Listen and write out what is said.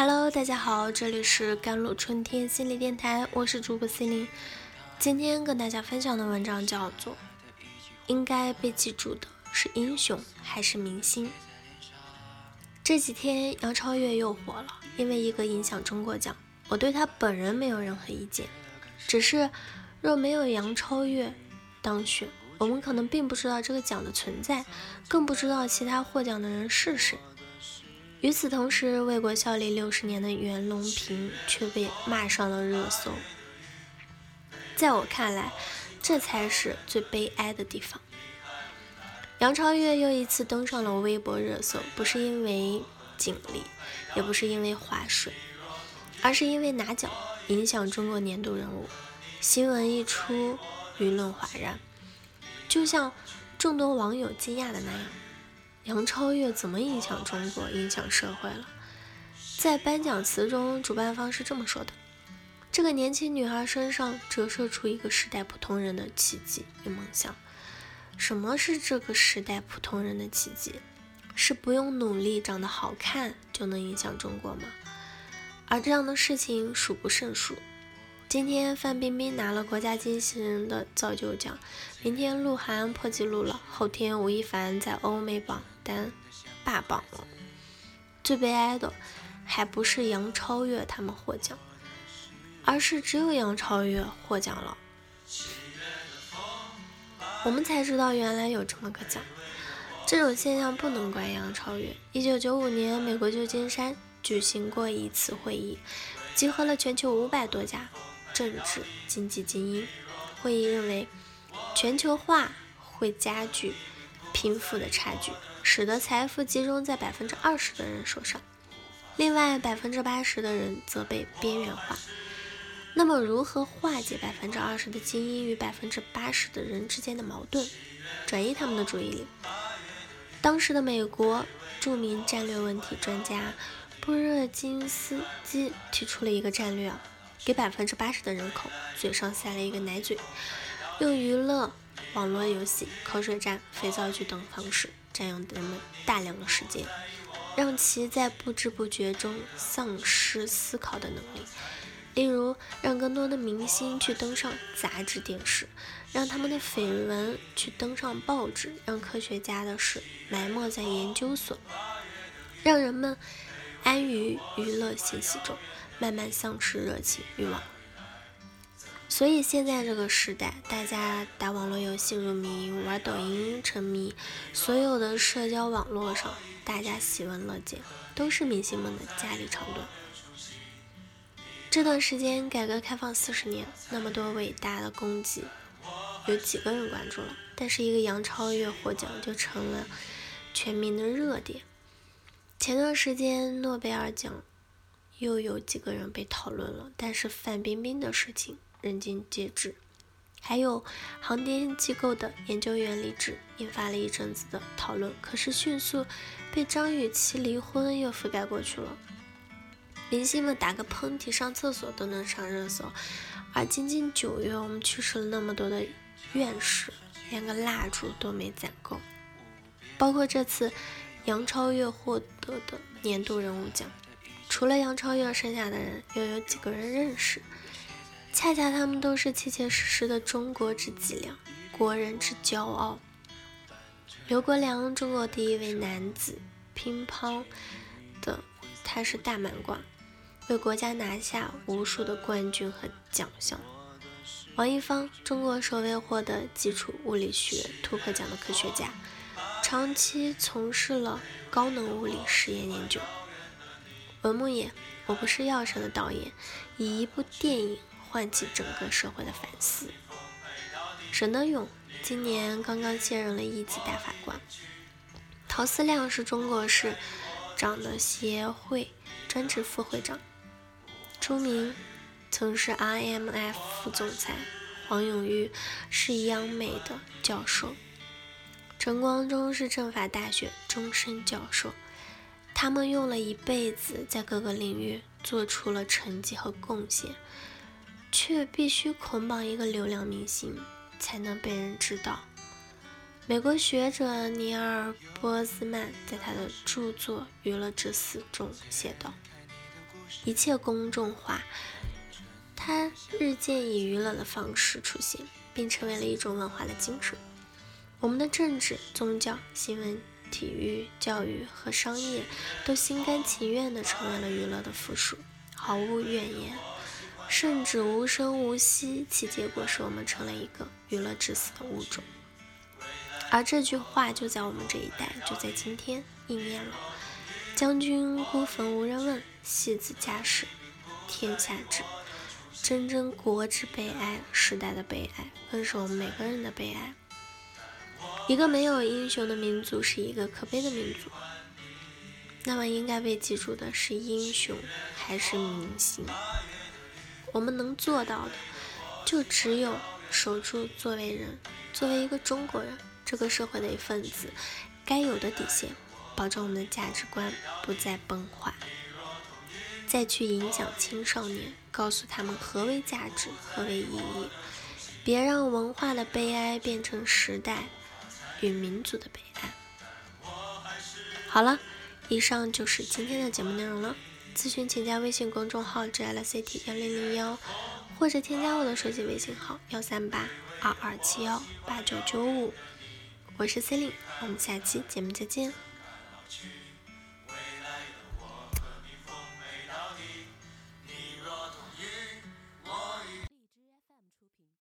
Hello，大家好，这里是甘露春天心理电台，我是主播心灵。今天跟大家分享的文章叫做《应该被记住的是英雄还是明星》。这几天杨超越又火了，因为一个影响中国奖，我对他本人没有任何意见，只是若没有杨超越当选，我们可能并不知道这个奖的存在，更不知道其他获奖的人是谁。与此同时，为国效力六十年的袁隆平却被骂上了热搜。在我看来，这才是最悲哀的地方。杨超越又一次登上了微博热搜，不是因为锦鲤，也不是因为划水，而是因为拿奖影响中国年度人物。新闻一出，舆论哗然，就像众多网友惊讶的那样。杨超越怎么影响中国、影响社会了？在颁奖词中，主办方是这么说的：“这个年轻女孩身上折射出一个时代普通人的奇迹与梦想。什么是这个时代普通人的奇迹？是不用努力、长得好看就能影响中国吗？而这样的事情数不胜数。”今天范冰冰拿了国家机器人的造就奖，明天鹿晗破纪录了，后天吴亦凡在欧美榜单霸榜了。最悲哀的还不是杨超越他们获奖，而是只有杨超越获奖了。我们才知道原来有这么个奖。这种现象不能怪杨超越。一九九五年，美国旧金山举行过一次会议，集合了全球五百多家。政治经济精英会议认为，全球化会加剧贫富的差距，使得财富集中在百分之二十的人手上，另外百分之八十的人则被边缘化。那么，如何化解百分之二十的精英与百分之八十的人之间的矛盾，转移他们的注意力？当时的美国著名战略问题专家布热津斯基提出了一个战略。给百分之八十的人口嘴上塞了一个奶嘴，用娱乐、网络游戏、口水战、肥皂剧等方式占用人们大量的时间，让其在不知不觉中丧失思考的能力。例如，让更多的明星去登上杂志、电视，让他们的绯闻去登上报纸，让科学家的事埋没在研究所，让人们安于娱乐信息中。慢慢丧失热情欲望，所以现在这个时代，大家打网络游戏入迷，玩抖音沉迷，所有的社交网络上，大家喜闻乐见，都是明星们的家里长短。这段时间，改革开放四十年，那么多伟大的功绩，有几个人关注了？但是一个杨超越获奖，就成了全民的热点。前段时间诺贝尔奖。又有几个人被讨论了，但是范冰冰的事情人尽皆知。还有航天机构的研究员离职，引发了一阵子的讨论，可是迅速被张雨绮离婚又覆盖过去了。明星们打个喷嚏、上厕所都能上热搜，而仅仅九月，我们去世了那么多的院士，连个蜡烛都没攒够。包括这次杨超越获得的年度人物奖。除了杨超越，剩下的人又有几个人认识？恰恰他们都是切切实实的中国之脊梁，国人之骄傲。刘国梁，中国第一位男子乒乓的，他是大满贯，为国家拿下无数的冠军和奖项。王一芳，中国首位获得基础物理学突破奖的科学家，长期从事了高能物理实验研究。文牧野，我不是药神的导演，以一部电影唤起整个社会的反思。沈德勇今年刚刚卸任了一级大法官。陶思亮是中国市长的协会专职副会长。朱明曾是 IMF 副总裁。黄永玉是央美的教授。陈光忠是政法大学终身教授。他们用了一辈子，在各个领域做出了成绩和贡献，却必须捆绑一个流量明星才能被人知道。美国学者尼尔·波兹曼在他的著作《娱乐至死》中写道：“一切公众化，它日渐以娱乐的方式出现，并成为了一种文化的精神。我们的政治、宗教、新闻、体育、教育和商业，都心甘情愿地成为了娱乐的附属，毫无怨言，甚至无声无息。其结果是我们成了一个娱乐致死的物种。而这句话就在我们这一代，就在今天应验了。将军孤坟无人问，戏子家事天下知。真正国之悲哀，时代的悲哀，更是我们每个人的悲哀。一个没有英雄的民族，是一个可悲的民族。那么，应该被记住的是英雄还是明星？我们能做到的，就只有守住作为人，作为一个中国人。这个社会的一份子，该有的底线，保证我们的价值观不再崩坏。再去影响青少年，告诉他们何为价值，何为意义。别让文化的悲哀变成时代与民族的悲哀。好了，以上就是今天的节目内容了。咨询请加微信公众号 “jlct 幺零零幺”，或者添加我的手机微信号幺三八二二七幺八九九五。我是 c e l i n e 我们下期节目再见。